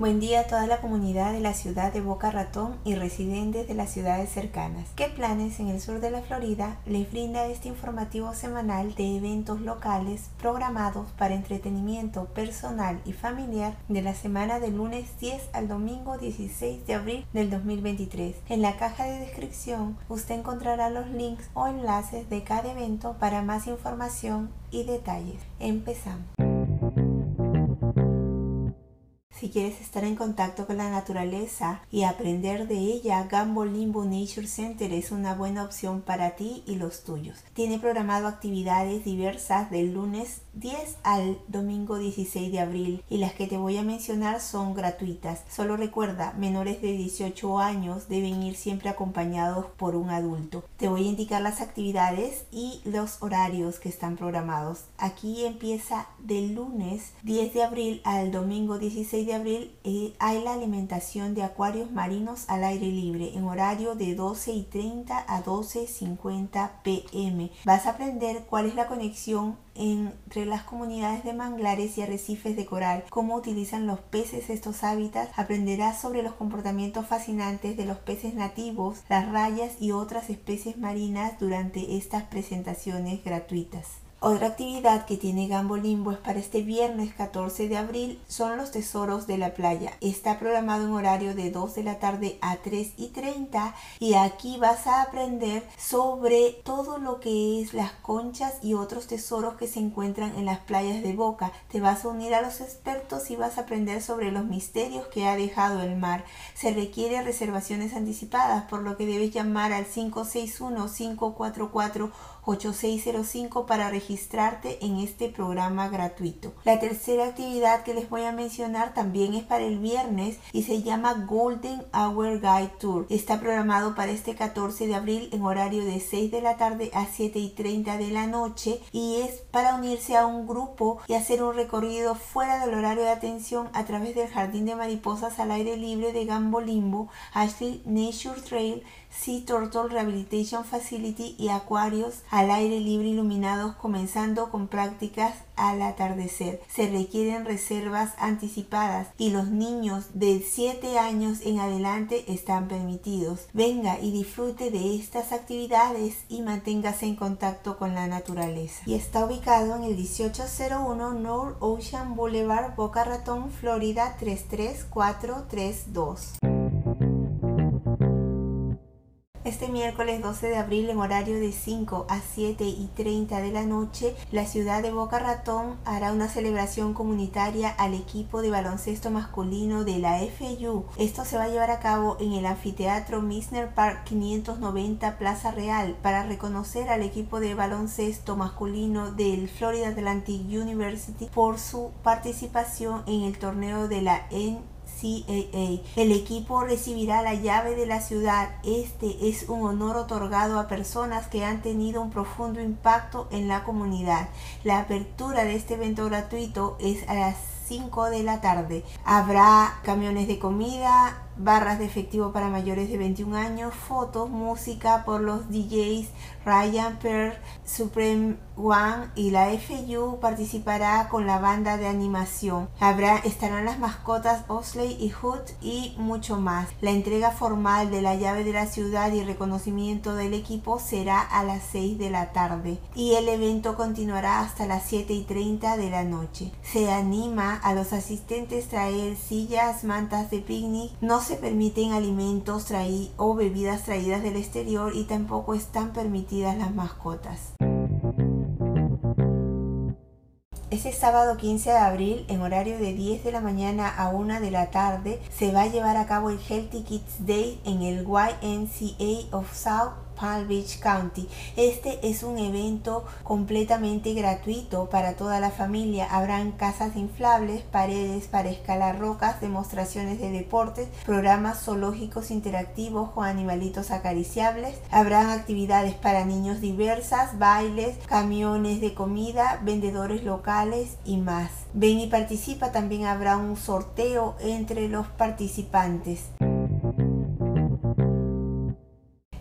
Buen día a toda la comunidad de la ciudad de Boca Ratón y residentes de las ciudades cercanas. ¿Qué planes en el sur de la Florida les brinda este informativo semanal de eventos locales programados para entretenimiento personal y familiar de la semana del lunes 10 al domingo 16 de abril del 2023? En la caja de descripción usted encontrará los links o enlaces de cada evento para más información y detalles. Empezamos. Si quieres estar en contacto con la naturaleza y aprender de ella, Gambo Limbo Nature Center es una buena opción para ti y los tuyos. Tiene programado actividades diversas del lunes 10 al domingo 16 de abril y las que te voy a mencionar son gratuitas. Solo recuerda, menores de 18 años deben ir siempre acompañados por un adulto. Te voy a indicar las actividades y los horarios que están programados. Aquí empieza del lunes 10 de abril al domingo 16 de abril eh, hay la alimentación de acuarios marinos al aire libre en horario de 12 y 30 a 12.50 pm. Vas a aprender cuál es la conexión entre las comunidades de manglares y arrecifes de coral, cómo utilizan los peces estos hábitats, aprenderás sobre los comportamientos fascinantes de los peces nativos, las rayas y otras especies marinas durante estas presentaciones gratuitas. Otra actividad que tiene Gambo Limbo es para este viernes 14 de abril son los tesoros de la playa. Está programado en horario de 2 de la tarde a 3 y 30 y aquí vas a aprender sobre todo lo que es las conchas y otros tesoros que se encuentran en las playas de Boca. Te vas a unir a los expertos y vas a aprender sobre los misterios que ha dejado el mar. Se requiere reservaciones anticipadas por lo que debes llamar al 561 544 8605 para registrarte en este programa gratuito. La tercera actividad que les voy a mencionar también es para el viernes y se llama Golden Hour Guide Tour. Está programado para este 14 de abril en horario de 6 de la tarde a 7 y 30 de la noche y es para unirse a un grupo y hacer un recorrido fuera del horario de atención a través del jardín de mariposas al aire libre de Gambo Limbo, Ashley Nature Trail, Sea Turtle Rehabilitation Facility y acuarios al aire libre iluminados comenzando con prácticas al atardecer. Se requieren reservas anticipadas y los niños de 7 años en adelante están permitidos. Venga y disfrute de estas actividades y manténgase en contacto con la naturaleza. Y está ubicado en el 1801 North Ocean Boulevard, Boca Ratón, Florida 33432. Este miércoles 12 de abril en horario de 5 a 7 y 30 de la noche, la ciudad de Boca Ratón hará una celebración comunitaria al equipo de baloncesto masculino de la FU. Esto se va a llevar a cabo en el anfiteatro Misner Park 590 Plaza Real para reconocer al equipo de baloncesto masculino del Florida Atlantic University por su participación en el torneo de la N el equipo recibirá la llave de la ciudad. Este es un honor otorgado a personas que han tenido un profundo impacto en la comunidad. La apertura de este evento gratuito es a las 5 de la tarde. Habrá camiones de comida, barras de efectivo para mayores de 21 años, fotos, música por los DJs Ryan Pearl, Supreme One y la FU participará con la banda de animación. Habrá, estarán las mascotas Osley y Hood y mucho más. La entrega formal de la llave de la ciudad y reconocimiento del equipo será a las 6 de la tarde y el evento continuará hasta las 7 y 30 de la noche. Se anima a los asistentes traer sillas, mantas de picnic, no se permiten alimentos o bebidas traídas del exterior y tampoco están permitidas las mascotas. Este sábado 15 de abril, en horario de 10 de la mañana a 1 de la tarde, se va a llevar a cabo el Healthy Kids Day en el YMCA of South Palm Beach County. Este es un evento completamente gratuito para toda la familia. Habrán casas inflables, paredes para escalar rocas, demostraciones de deportes, programas zoológicos interactivos con animalitos acariciables. Habrán actividades para niños diversas, bailes, camiones de comida, vendedores locales y más. Ven y participa, también habrá un sorteo entre los participantes.